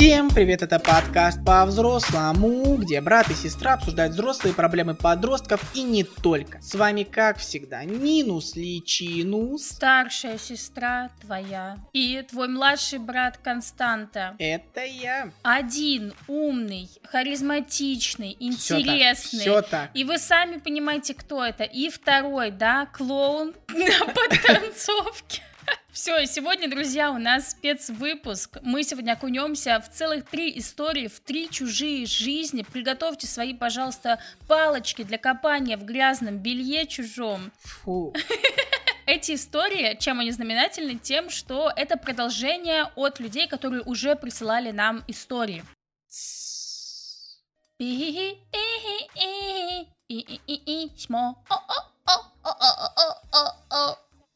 Всем привет, это подкаст по-взрослому, где брат и сестра обсуждают взрослые проблемы подростков и не только. С вами, как всегда, Нинус Личинус. Старшая сестра твоя и твой младший брат Константа. Это я. Один умный, харизматичный, Всё так, интересный. всё так. И вы сами понимаете, кто это. И второй, да, клоун на подтанцовке. Все, сегодня, друзья, у нас спецвыпуск. Мы сегодня окунемся в целых три истории, в три чужие жизни. Приготовьте свои, пожалуйста, палочки для копания в грязном белье чужом. Фу. Эти истории, чем они знаменательны? Тем, что это продолжение от людей, которые уже присылали нам истории.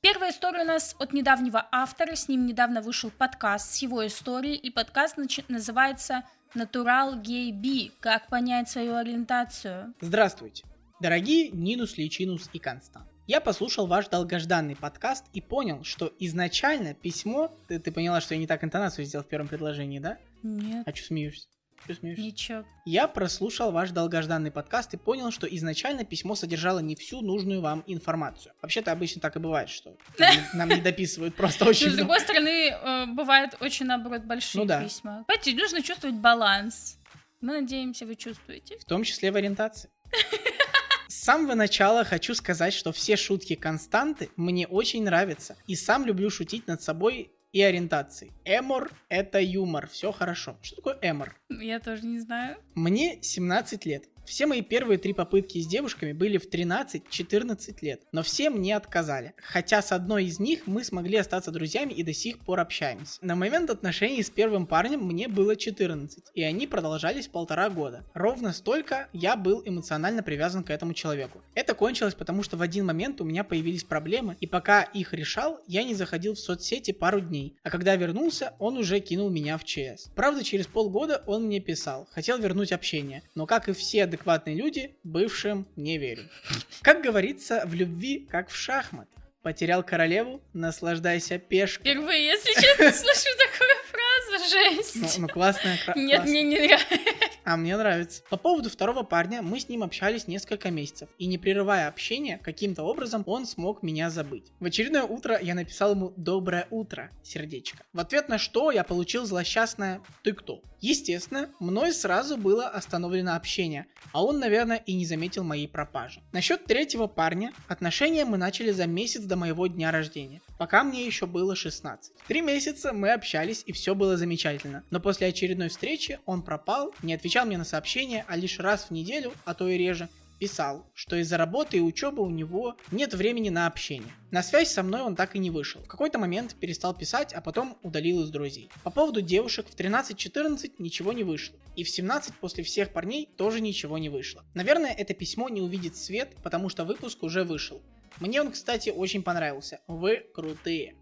Первая история у нас от недавнего автора, с ним недавно вышел подкаст с его историей, и подкаст называется «Натурал гей би. Как понять свою ориентацию». Здравствуйте, дорогие Нинус, Личинус и Констант. Я послушал ваш долгожданный подкаст и понял, что изначально письмо... Ты, ты поняла, что я не так интонацию сделал в первом предложении, да? Нет, А что смеешься? Смеешься? ничего. Я прослушал ваш долгожданный подкаст и понял, что изначально письмо содержало не всю нужную вам информацию. Вообще-то обычно так и бывает, что нам не- дописывают просто очень с другой стороны, э, бывают очень, наоборот, большие Ну письма. Понимаете, нужно чувствовать баланс. Мы надеемся, вы чувствуете. В том числе в ориентации. С самого начала хочу сказать, что все шутки константы мне очень нравятся. И сам люблю шутить над собой и ориентацией. Эмор — это юмор, все хорошо. Что такое эмор? Я тоже не знаю. Мне 17 лет. Все мои первые три попытки с девушками были в 13-14 лет, но все мне отказали. Хотя с одной из них мы смогли остаться друзьями и до сих пор общаемся. На момент отношений с первым парнем мне было 14, и они продолжались полтора года. Ровно столько я был эмоционально привязан к этому человеку. Это кончилось потому, что в один момент у меня появились проблемы, и пока их решал, я не заходил в соцсети пару дней. А когда вернулся, он уже кинул меня в ЧС. Правда, через полгода он мне писал, хотел вернуть общение, но как и все адекватные люди, бывшим не верю. Как говорится, в любви, как в шахмат. Потерял королеву, наслаждайся пешкой. Впервые, если честно, слышу такую фразу. Жесть. Ну, ну, классная, Нет, мне не нравится. А мне нравится. По поводу второго парня, мы с ним общались несколько месяцев, и не прерывая общение, каким-то образом он смог меня забыть. В очередное утро я написал ему «Доброе утро», сердечко. В ответ на что я получил злосчастное «Ты кто?». Естественно, мной сразу было остановлено общение, а он, наверное, и не заметил моей пропажи. Насчет третьего парня, отношения мы начали за месяц до моего дня рождения, пока мне еще было 16. Три месяца мы общались и все было замечательно, но после очередной встречи он пропал, не отвечал мне на сообщения, а лишь раз в неделю, а то и реже, писал, что из-за работы и учебы у него нет времени на общение. На связь со мной он так и не вышел. В какой-то момент перестал писать, а потом удалил из друзей. По поводу девушек в 13-14 ничего не вышло. И в 17 после всех парней тоже ничего не вышло. Наверное, это письмо не увидит свет, потому что выпуск уже вышел. Мне он, кстати, очень понравился. Вы крутые.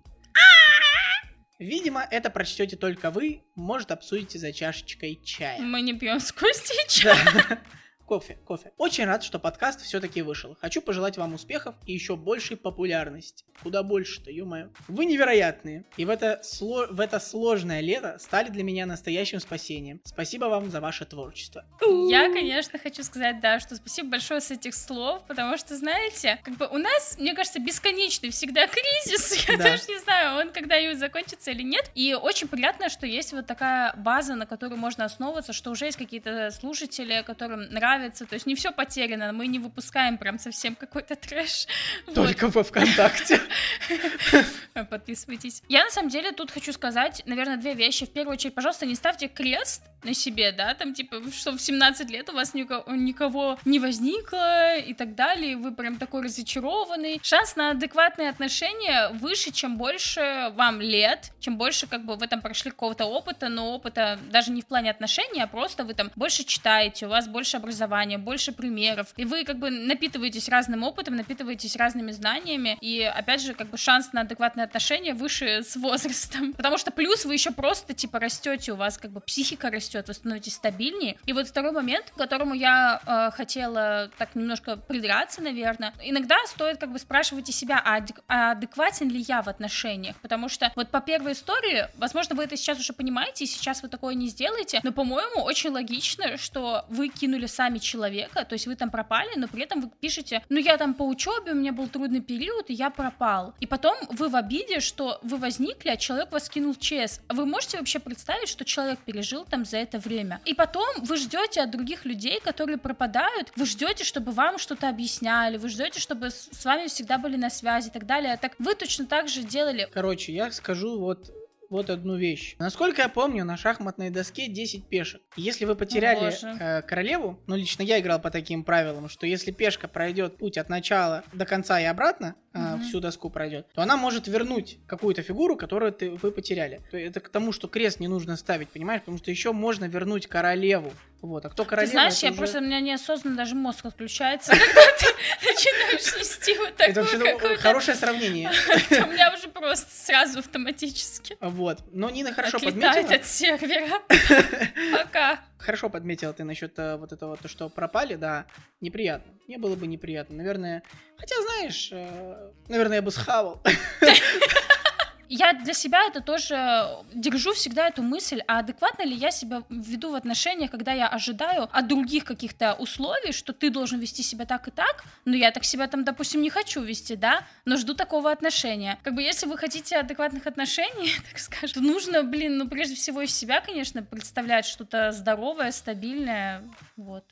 Видимо, это прочтете только вы, может обсудите за чашечкой чая. Мы не пьем с Костей чай. Да. Кофе, кофе. Очень рад, что подкаст все-таки вышел. Хочу пожелать вам успехов и еще большей популярности. Куда больше-то, ё-моё. Вы невероятные. И в это, сло- в это сложное лето стали для меня настоящим спасением. Спасибо вам за ваше творчество. Я, конечно, хочу сказать, да, что спасибо большое с этих слов, потому что, знаете, как бы у нас, мне кажется, бесконечный всегда кризис. Я Да. даже не знаю, он когда-нибудь закончится или нет. И очень приятно, что есть вот такая база, на которой можно основываться, что уже есть какие-то слушатели, которым нравится. То есть не все потеряно, мы не выпускаем прям совсем какой-то трэш. Вот. Только во ВКонтакте. Подписывайтесь. Я на самом деле тут хочу сказать, наверное, две вещи. В первую очередь, пожалуйста, не ставьте крест на себе, да, там типа, что в 17 лет у вас никого, никого не возникло и так далее, вы прям такой разочарованный. Шанс на адекватные отношения выше, чем больше вам лет, чем больше как бы вы там прошли какого-то опыта, но опыта даже не в плане отношений, а просто вы там больше читаете, у вас больше образования, больше примеров, и вы как бы напитываетесь разным опытом, напитываетесь разными знаниями, и опять же, как бы шанс на адекватные отношения выше с возрастом. Потому что плюс вы еще просто типа растете, у вас как бы психика растет, вы становитесь стабильнее. И вот второй момент, к которому я э, хотела так немножко придраться, наверное, иногда стоит как бы спрашивать у себя, а, а адекватен ли я в отношениях, потому что вот по первой истории, возможно, вы это сейчас уже понимаете, и сейчас вы такое не сделаете, но, по-моему, очень логично, что вы кинули сами человека, то есть вы там пропали, но при этом вы пишете, ну я там по учебе, у меня был трудный период, и я пропал. И потом вы в обиде, что вы возникли, а человек вас кинул ЧС. Вы можете вообще представить, что человек пережил там за это время? И потом вы ждете от других людей, которые пропадают, вы ждете, чтобы вам что-то объясняли, вы ждете, чтобы с вами всегда были на связи и так далее. Так вы точно так же делали. Короче, я скажу вот вот одну вещь. Насколько я помню, на шахматной доске 10 пешек. Если вы потеряли э, королеву, ну лично я играл по таким правилам, что если пешка пройдет путь от начала до конца и обратно, э, угу. всю доску пройдет, то она может вернуть какую-то фигуру, которую ты, вы потеряли. Это к тому, что крест не нужно ставить, понимаешь? Потому что еще можно вернуть королеву. Вот, а кто королева? Ты знаешь, я уже... просто, у меня неосознанно даже мозг отключается, когда ты начинаешь нести вот такое. Это вообще хорошее сравнение. У меня уже просто сразу автоматически. Вот, но Нина хорошо подметила. от сервера. Пока. Хорошо подметила ты насчет э, вот этого, то, что пропали, да, неприятно. Мне было бы неприятно, наверное. Хотя, знаешь, э, наверное, я бы схавал я для себя это тоже держу всегда эту мысль, а адекватно ли я себя веду в отношениях, когда я ожидаю от других каких-то условий, что ты должен вести себя так и так, но я так себя там, допустим, не хочу вести, да, но жду такого отношения. Как бы если вы хотите адекватных отношений, так скажем, то нужно, блин, ну прежде всего из себя, конечно, представлять что-то здоровое, стабильное, вот.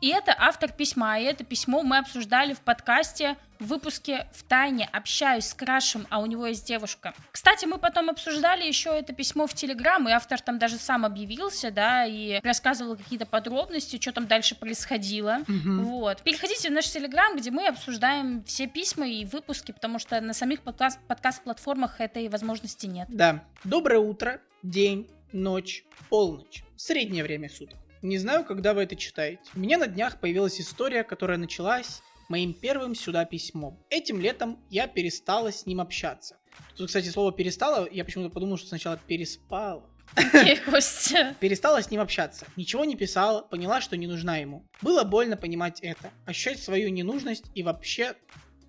И это автор письма, и это письмо мы обсуждали в подкасте в выпуске «В тайне общаюсь с Крашем, а у него есть девушка». Кстати, мы потом обсуждали еще это письмо в Телеграм, и автор там даже сам объявился, да, и рассказывал какие-то подробности, что там дальше происходило. Угу. Вот. Переходите в наш Телеграм, где мы обсуждаем все письма и выпуски, потому что на самих подкаст- подкаст-платформах этой возможности нет. Да. Доброе утро, день, ночь, полночь. Среднее время суток. Не знаю, когда вы это читаете. У меня на днях появилась история, которая началась моим первым сюда письмом. Этим летом я перестала с ним общаться. Тут, кстати, слово перестала, я почему-то подумал, что сначала переспала. Перестала с ним общаться. Ничего не писала, поняла, что не нужна ему. Было больно понимать это, ощущать свою ненужность и вообще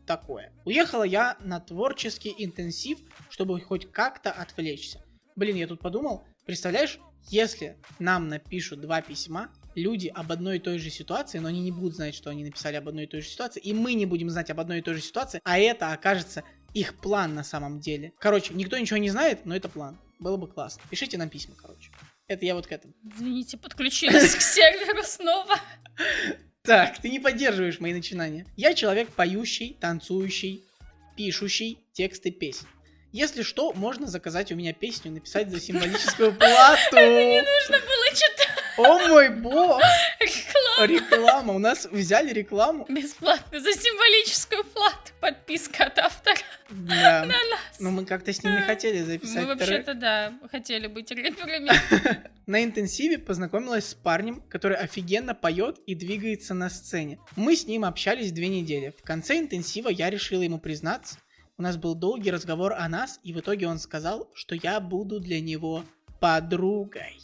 такое. Уехала я на творческий интенсив, чтобы хоть как-то отвлечься. Блин, я тут подумал, представляешь, если нам напишут два письма, люди об одной и той же ситуации, но они не будут знать, что они написали об одной и той же ситуации, и мы не будем знать об одной и той же ситуации, а это окажется их план на самом деле. Короче, никто ничего не знает, но это план. Было бы классно. Пишите нам письма, короче. Это я вот к этому. Извините, подключились к серверу снова. Так, ты не поддерживаешь мои начинания. Я человек поющий, танцующий, пишущий тексты песен. Если что, можно заказать у меня песню, написать за символическую плату. Это не нужно было читать. О мой бог! Реклама. Реклама. У нас взяли рекламу. Бесплатно за символическую плату. Подписка от автора. Да. На нас. Но мы как-то с ним не хотели записать. Мы вообще-то, да, хотели быть рэперами. На интенсиве познакомилась с парнем, который офигенно поет и двигается на сцене. Мы с ним общались две недели. В конце интенсива я решила ему признаться, у нас был долгий разговор о нас, и в итоге он сказал, что я буду для него подругой.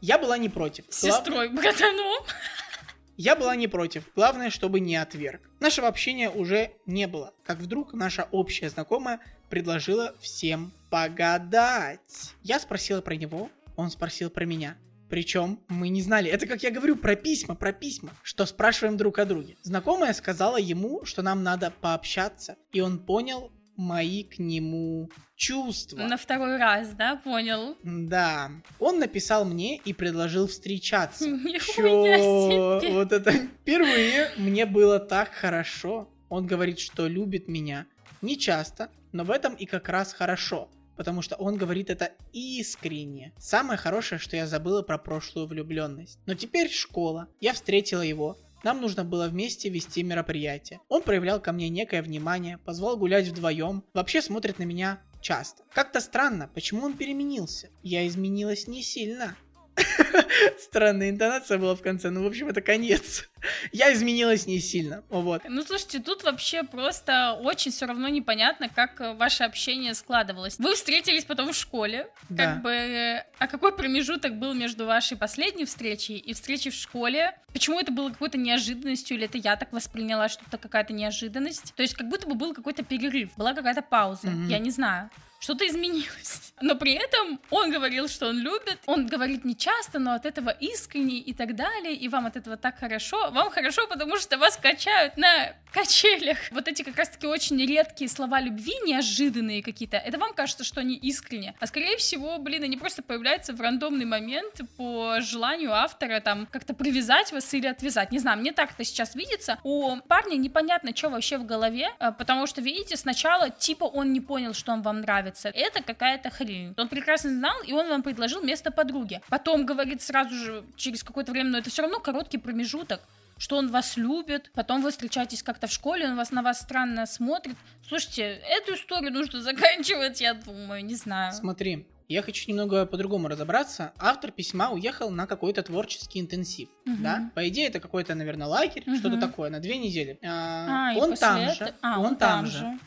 Я была не против. Сестрой, Глав... братаном. Я была не против. Главное, чтобы не отверг. Нашего общения уже не было. Как вдруг наша общая знакомая предложила всем погадать. Я спросила про него, он спросил про меня. Причем мы не знали. Это как я говорю про письма, про письма, что спрашиваем друг о друге. Знакомая сказала ему, что нам надо пообщаться, и он понял мои к нему чувства. На второй раз, да, понял? Да. Он написал мне и предложил встречаться. Чё? Вот это впервые мне было так хорошо. Он говорит, что любит меня. Не часто, но в этом и как раз хорошо потому что он говорит это искренне. Самое хорошее, что я забыла про прошлую влюбленность. Но теперь школа. Я встретила его. Нам нужно было вместе вести мероприятие. Он проявлял ко мне некое внимание, позвал гулять вдвоем, вообще смотрит на меня часто. Как-то странно, почему он переменился? Я изменилась не сильно. Странная интонация была в конце, ну, в общем, это конец. Я изменилась не сильно, вот. Ну, слушайте, тут вообще просто очень все равно непонятно, как э, ваше общение складывалось. Вы встретились потом в школе, Да. как бы, э, а какой промежуток был между вашей последней встречей и встречей в школе? Почему это было какой-то неожиданностью, или это я так восприняла, что это какая-то неожиданность? То есть как будто бы был какой-то перерыв, была какая-то пауза, Мгм. я не знаю. Что-то изменилось. Но при этом он говорил, что он любит. Он говорит не часто, но от этого искренне и так далее. И вам от этого так хорошо. Вам хорошо, потому что вас качают на качелях. Вот эти как раз-таки очень редкие слова любви, неожиданные какие-то. Это вам кажется, что они искренне. А скорее всего, блин, они просто появляются в рандомный момент по желанию автора там как-то привязать вас или отвязать. Не знаю, мне так это сейчас видится. У парня непонятно, что вообще в голове, а, потому что, видите, сначала типа он не понял, что он вам нравится. Это какая-то хрень. Он прекрасно знал, и он вам предложил место подруги. Потом говорит сразу же, через какое-то время, но это все равно короткий промежуток что он вас любит, потом вы встречаетесь как-то в школе, он вас на вас странно смотрит. Слушайте, эту историю нужно заканчивать, я думаю, не знаю. Смотри, я хочу немного по-другому разобраться. Автор письма уехал на какой-то творческий интенсив, Мгм. да? По идее, это какой-то, наверное, лагерь, Мгм. что-то такое, на две недели. А, А, он там этого- же, А, он, там же. Нихуя.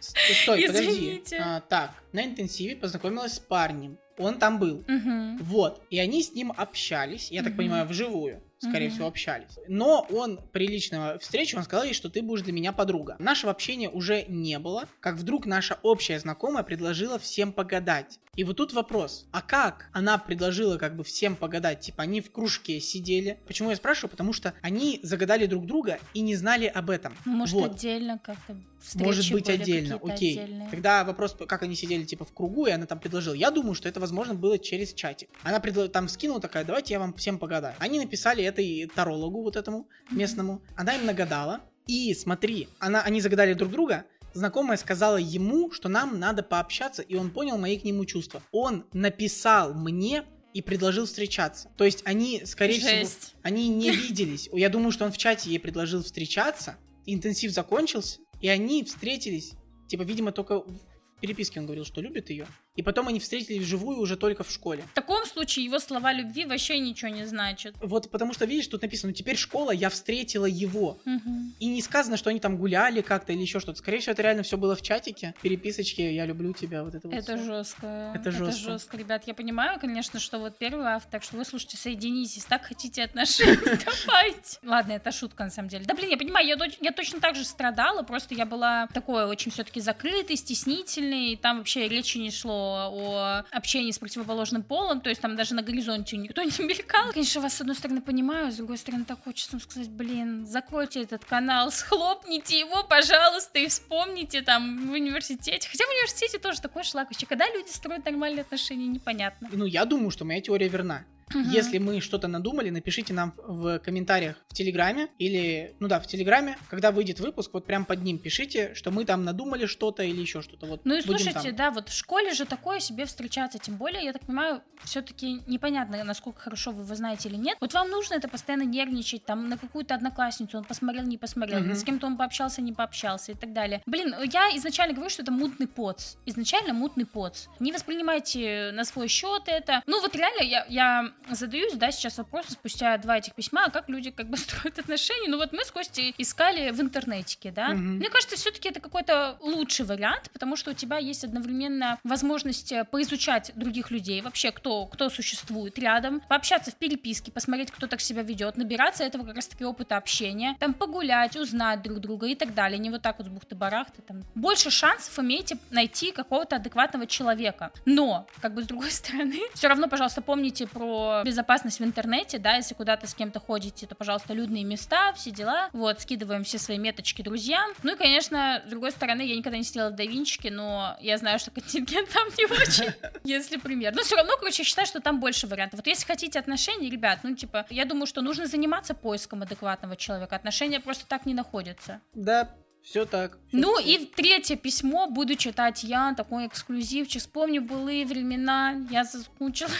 Стой, подожди. А, так, на интенсиве познакомилась с парнем. Он там был. Мгм. Вот. И они с ним общались, я так Мгм. понимаю, вживую. Скорее Мгм. всего, общались. Но он при личной встрече, он сказал ей, что ты будешь для меня подруга. Нашего общения уже не было, как вдруг наша общая знакомая предложила всем погадать. И вот тут вопрос, а как она предложила как бы всем погадать? Типа они в кружке сидели. Почему я спрашиваю? Потому что они загадали друг друга и не знали об этом. Может, вот. отдельно как-то встречи Может быть отдельно, окей. отдельные. Тогда вопрос, как они сидели типа в кругу, и она там предложила. Я думаю, что это возможно было через чатик. Она предла- там скинула такая, давайте я вам всем погадаю. Они написали этой тарологу вот этому местному. Она им нагадала. И смотри, она, они загадали друг друга. Знакомая сказала ему, что нам надо пообщаться, и он понял мои к нему чувства. Он написал мне и предложил встречаться. То есть они, скорее всего, Жесть. они не виделись. Я думаю, что он в чате ей предложил встречаться. Интенсив закончился, и они встретились. Типа, видимо, только в переписке он говорил, что любит ее. И потом они встретились вживую уже только в школе. В таком случае его слова любви вообще ничего не значат. Вот потому что, видишь, тут написано, «Ну, теперь школа, я встретила его. Мгм. И не сказано, что они там гуляли как-то или еще что-то. Скорее всего, это реально все было в чатике. Переписочки, я люблю тебя, вот это вот Это всё. жестко. Это жестко. жестко, ребят. Я понимаю, конечно, что вот первый автор, что вы слушайте, соединитесь, так хотите отношений, давайте. Ладно, это шутка на самом деле. Да блин, я понимаю, я, я точно так же страдала, просто я была такой очень все-таки закрытой, стеснительной, и там вообще речи не шло о общении с противоположным полом, то есть там даже на горизонте никто не мелькал. Конечно, вас с одной стороны понимаю, с другой стороны так хочется сказать, блин, закройте этот канал, схлопните его, пожалуйста, и вспомните там в университете. Хотя в университете тоже такой шлак. Когда люди строят нормальные отношения, непонятно. Ну, я думаю, что моя теория верна. Мгм. Если мы что-то надумали, напишите нам в комментариях в Телеграме или, ну да, в Телеграме, когда выйдет выпуск, вот прям под ним пишите, что мы там надумали что-то или еще что-то. Вот Ну и слушайте, там. да, вот в школе же такое себе встречаться, тем более, я так понимаю, все-таки непонятно, насколько хорошо вы его знаете или нет. Вот вам нужно это постоянно нервничать, там, на какую-то одноклассницу он посмотрел, не посмотрел, Мгм. с кем-то он пообщался, не пообщался и так далее. Блин, я изначально говорю, что это мутный поц. Изначально мутный поц. Не воспринимайте на свой счет это. Ну вот реально я, я задаюсь, да, сейчас вопрос спустя два этих письма, а как люди как бы строят отношения. Ну вот мы с Костей искали в интернетике, да. Мгм. Мне кажется, все-таки это какой-то лучший вариант, потому что у тебя есть одновременно возможность э, поизучать других людей, вообще кто, кто существует рядом, пообщаться в переписке, посмотреть, кто так себя ведет, набираться этого как раз-таки опыта общения, там погулять, узнать друг друга и так далее. Не вот так вот с бухты-барахты. Там. Больше шансов имеете найти какого-то адекватного человека. Но, как бы с другой стороны, все равно, пожалуйста, помните про безопасность в интернете, да, если куда-то с кем-то ходите, то, пожалуйста, людные места, все дела. Вот, скидываем все свои меточки друзьям. Ну и, конечно, с другой стороны, я никогда не сидела в Давинчике, но я знаю, что контингент там не очень, если пример. Но все равно, короче, я считаю, что там больше вариантов. Вот если хотите отношений, ребят, ну, типа, я думаю, что нужно заниматься поиском адекватного человека. Отношения просто так не находятся. Да, все так. всё Ну так. и третье письмо буду читать я, такой эксклюзивчик. Вспомню былые времена, я заскучилась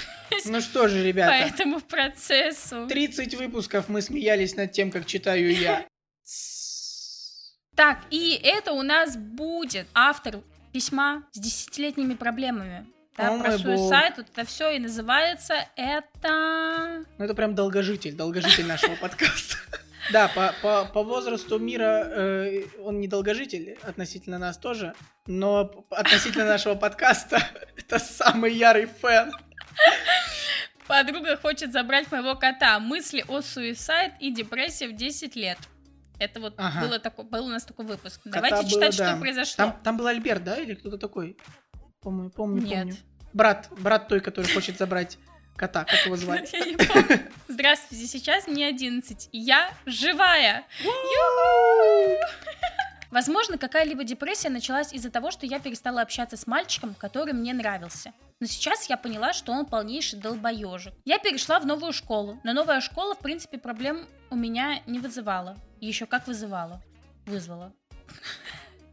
Ну что же, по ребята, этому процессу. 30 выпусков мы смеялись над тем, как читаю я. Так, и это у нас будет автор письма с десятилетними проблемами. Да, О про суицид, вот это все и называется это... Ну, это прям долгожитель, долгожитель нашего подкаста. Да, по, по, по возрасту мира э, он не долгожитель относительно нас тоже, но относительно нашего подкаста это самый ярый фэн. Подруга хочет забрать моего кота. Мысли о суицид и депрессии в 10 лет. Это вот Ага. было такой, был у нас такой выпуск. Кота Давайте было, читать, да. что произошло. Там, там был Альберт, да, или кто-то такой? Помню, помню, Нет. помню. Брат, брат той, который хочет забрать кота, как его звать? Я не помню. Здравствуйте, сейчас мне 11, и я живая. Возможно, какая-либо депрессия началась из-за того, что я перестала общаться с мальчиком, который мне нравился. Но сейчас я поняла, что он полнейший долбоежик. Я перешла в новую школу, но новая школа, в принципе, проблем у меня не вызывала. Еще как вызывала. Вызвала.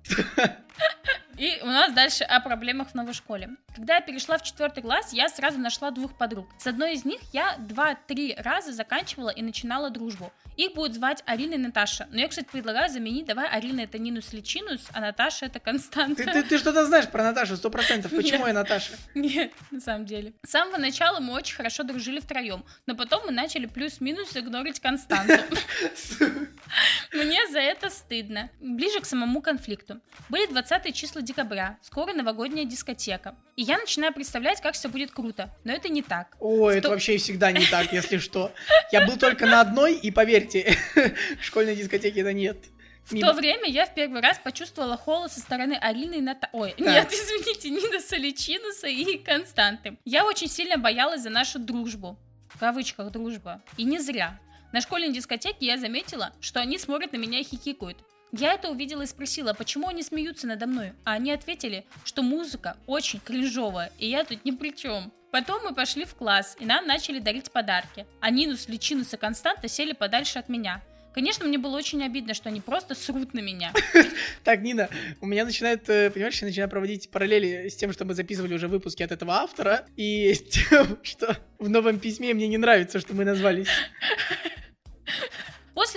И у нас дальше о проблемах в новой школе. Когда я перешла в четвертый класс, я сразу нашла двух подруг. С одной из них я два-три раза заканчивала и начинала дружбу. Их будут звать Арина и Наташа. Но я, кстати, предлагаю заменить, давай Арина это Нинус Личинус, а Наташа это Константа. Ты, ты, ты что-то знаешь про Наташу, сто процентов. Почему я Наташа? Нет, на самом деле. С самого начала мы очень хорошо дружили втроем, но потом мы начали плюс-минус игнорить Константу. Мне за это стыдно. Ближе к самому конфликту. Были 20 числа декабря, скоро новогодняя дискотека. И я начинаю представлять, как все будет круто. Но это не так. Это Сто- вообще всегда не так, если что. Я был только на одной, и поверьте, школьной дискотеки это нет. В Мимо. то время я в первый раз почувствовала холод со стороны Алины и Ната... Ой, Так. нет, извините, Ниноса Личинуса и Константы. Я очень сильно боялась за нашу дружбу. В кавычках дружба. И не зря. На школьной дискотеке я заметила, что они смотрят на меня и хихикают. Я это увидела и спросила, почему они смеются надо мной. А они ответили, что музыка очень кринжовая, и я тут ни при чем. Потом мы пошли в класс, и нам начали дарить подарки. А Нинус, Личинус и Константа сели подальше от меня. Конечно, мне было очень обидно, что они просто срут на меня. Так, Нина, у меня начинает, э, понимаешь, я начинаю проводить параллели с тем, что мы записывали уже выпуски от этого автора, и с тем, что в новом письме мне не нравится, что мы назвались.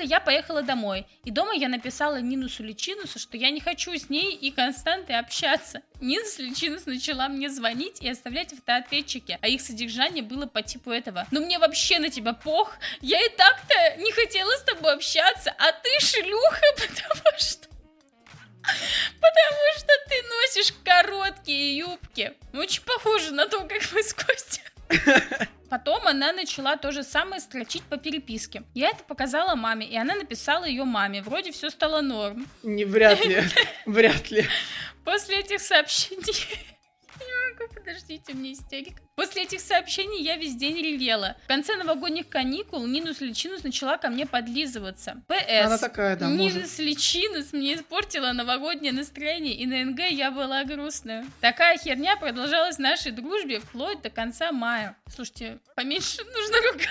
Я поехала домой, и дома я написала Нинусу Личинусу, что я не хочу с ней и Константой общаться. Нинус Личинус начала мне звонить и оставлять автоответчики, а их содержание было по типу этого. Ну мне вообще на тебя пох, я и так-то не хотела с тобой общаться, а ты шлюха, потому что... Потому что ты носишь короткие юбки. Очень похоже на то, как мы с Костей. Потом она начала то же самое строчить по переписке. Я это показала маме, и она написала ее маме. Вроде все стало норм. Не, вряд ли, вряд ли. После этих сообщений... Подождите, мне истерика. После этих сообщений я весь день ревела. В конце новогодних каникул Нинус Личинус начала ко мне подлизываться. ПС. Она такая, да, может. Нинус Личинус мне испортила новогоднее настроение, и на НГ я была грустная. Такая херня продолжалась в нашей дружбе вплоть до конца мая. Слушайте, поменьше нужно ругать.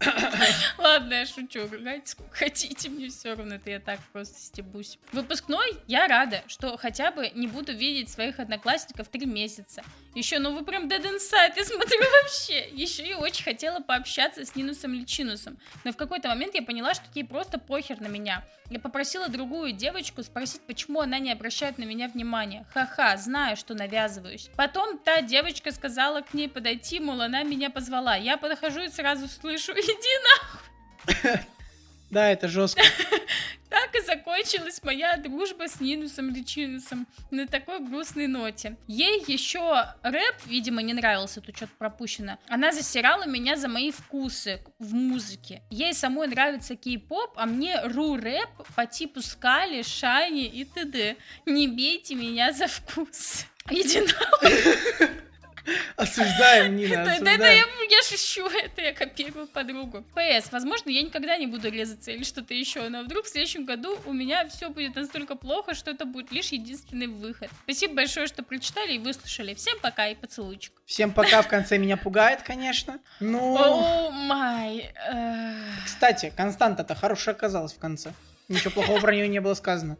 Ладно, я шучу, ругайте сколько хотите, мне все равно, это я так просто стебусь. Выпускной я рада, что хотя бы не буду видеть своих одноклассников три месяца. Еще, ну вы прям dead inside, я смотрю вообще. Еще и очень хотела пообщаться с Нинусом Личинусом. Но в какой-то момент я поняла, что ей просто похер на меня. Я попросила другую девочку спросить, почему она не обращает на меня внимания. Ха-ха, знаю, что навязываюсь. Потом та девочка сказала к ней подойти, мол, она меня позвала. Я подхожу и сразу слышу, иди на... Да, это жестко. Так и закончилась моя дружба с Нинусом Личинусом на такой грустной ноте. Ей еще рэп, видимо, не нравился, тут что-то пропущено. Она засирала меня за мои вкусы в музыке. Ей самой нравится кей-поп, а мне ру-рэп по типу Скали, Шайни и т.д. Не бейте меня за вкус. Иди нахуй. Осуждаем, Нина, Это, это я, осуждаем. я шучу, это я копирую подругу. ПС, возможно, я никогда не буду резаться или что-то еще, но вдруг в следующем году у меня все будет настолько плохо, что это будет лишь единственный выход. Спасибо большое, что прочитали и выслушали. Всем пока и поцелуйчик. Всем пока, в конце меня пугает, конечно. Ну, О май. э, кстати, Константа-то хорошая оказалась в конце. Ничего плохого про нее не было сказано.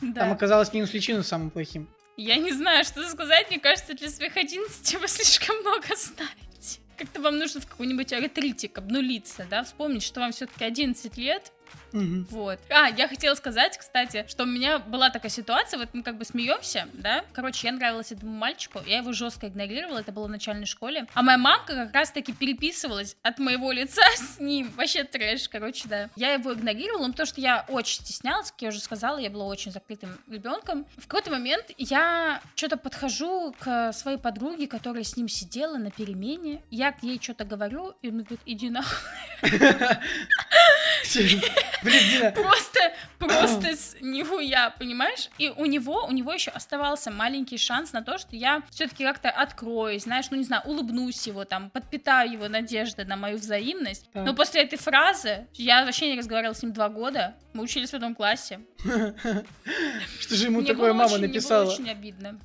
Там Да. оказалось Нинус Личину самым плохим. Я не знаю, что сказать. Мне кажется, для своих 11 вы слишком много знаете. Как-то вам нужно в какой-нибудь ретритик обнулиться, да, вспомнить, что вам все-таки 11 лет, Мгм. Вот. А, я хотела сказать, кстати, что у меня была такая ситуация, вот мы как бы смеемся, да? Короче, я нравилась этому мальчику, я его жестко игнорировала, это было в начальной школе. А моя мамка как раз-таки переписывалась от моего лица с ним. Вообще трэш, короче, да. Я его игнорировала, ну, потому что я очень стеснялась, как я уже сказала, я была очень закрытым ребенком. В какой-то момент я что-то подхожу к своей подруге, которая с ним сидела на перемене. Я к ей что-то говорю, и он говорит, иди нахуй. Блин, Дина, Просто, просто с нихуя, понимаешь? И у него, у него еще оставался маленький шанс на то, что я все-таки как-то откроюсь, знаешь, ну не знаю, улыбнусь его, там, подпитаю его надежды на мою взаимность. Так. Но после этой фразы я вообще не разговаривала с ним два года. Мы учились в одном классе. что же ему такое мама очень- мне было написала? очень обидно.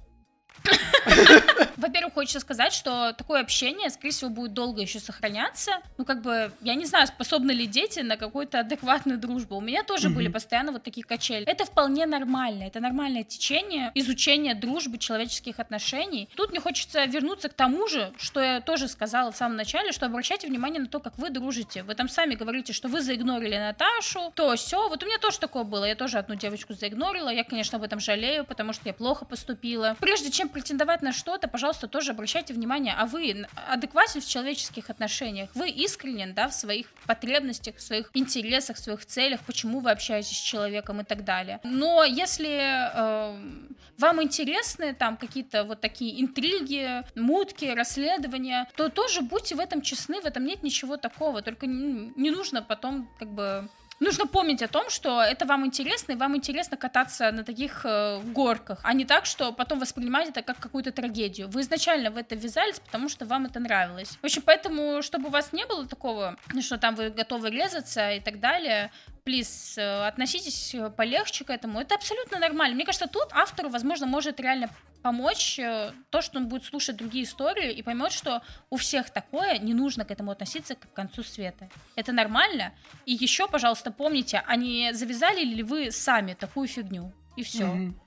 Во-первых, хочется сказать, что такое общение, скорее всего, будет долго еще сохраняться. Ну, как бы, я не знаю, способны ли дети на какую-то адекватную дружбу. У меня тоже Мгм. были постоянно вот такие качели. Это вполне нормально. Это нормальное течение изучения дружбы, человеческих отношений. Тут мне хочется вернуться к тому же, что я тоже сказала в самом начале, что обращайте внимание на то, как вы дружите. Вы там сами говорите, что вы заигнорили Наташу, то все. Вот у меня тоже такое было. Я тоже одну девочку заигнорила. Я, конечно, об этом жалею, потому что я плохо поступила. Прежде чем претендовать на что-то, пожалуйста, тоже обращайте внимание, а вы адекватен в человеческих отношениях? Вы искренен, да, в своих потребностях, в своих интересах, в своих целях, почему вы общаетесь с человеком и так далее. Но если эм, вам интересны там какие-то вот такие интриги, мутки, расследования, то тоже будьте в этом честны, в этом нет ничего такого. Только не, не нужно потом как бы Нужно помнить о том, что это вам интересно, и вам интересно кататься на таких э, горках, а не так, что потом воспринимать это как какую-то трагедию. Вы изначально в это ввязались, потому что вам это нравилось. В общем, поэтому, чтобы у вас не было такого, что там вы готовы резаться и так далее, плиз, э, относитесь э, полегче к этому. Это абсолютно нормально. Мне кажется, тут автору, возможно, может реально помочь э, то, что он будет слушать другие истории и поймет, что у всех такое, не нужно к этому относиться как к концу света. Это нормально. И еще, пожалуйста, помните, а не завязали ли вы сами такую фигню? И все. Мгм.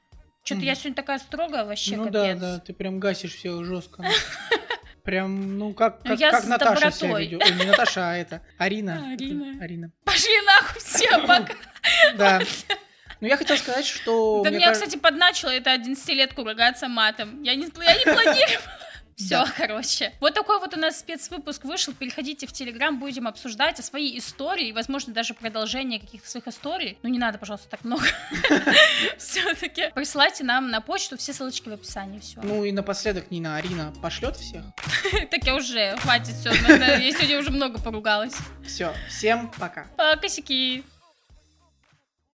Что-то Мгм. я сегодня такая строгая вообще, Ну да, капец. да, ты прям гасишь все жестко. Прям, ну как, Ну, как, я как Наташа себя добротой. ведет. Ой, не Наташа, а это Арина. Это Арина. Арина. Пошли нахуй все, пока. Да. Ну я хотел сказать, что... Да меня, кажется- кстати, подначила эта 11-летку ругаться матом. Я не, я не планировала. Все, Да. короче. Вот такой вот у нас спецвыпуск вышел. Переходите в Телеграм, будем обсуждать о свои истории, возможно, даже продолжение каких-то своих историй. Ну, не надо, пожалуйста, так много. Все-таки присылайте нам на почту, все ссылочки в описании. Все. Ну и напоследок Нина Арина пошлет всех. Так я уже, хватит все. Я сегодня уже много поругалась. Все, всем пока. А, Косяки.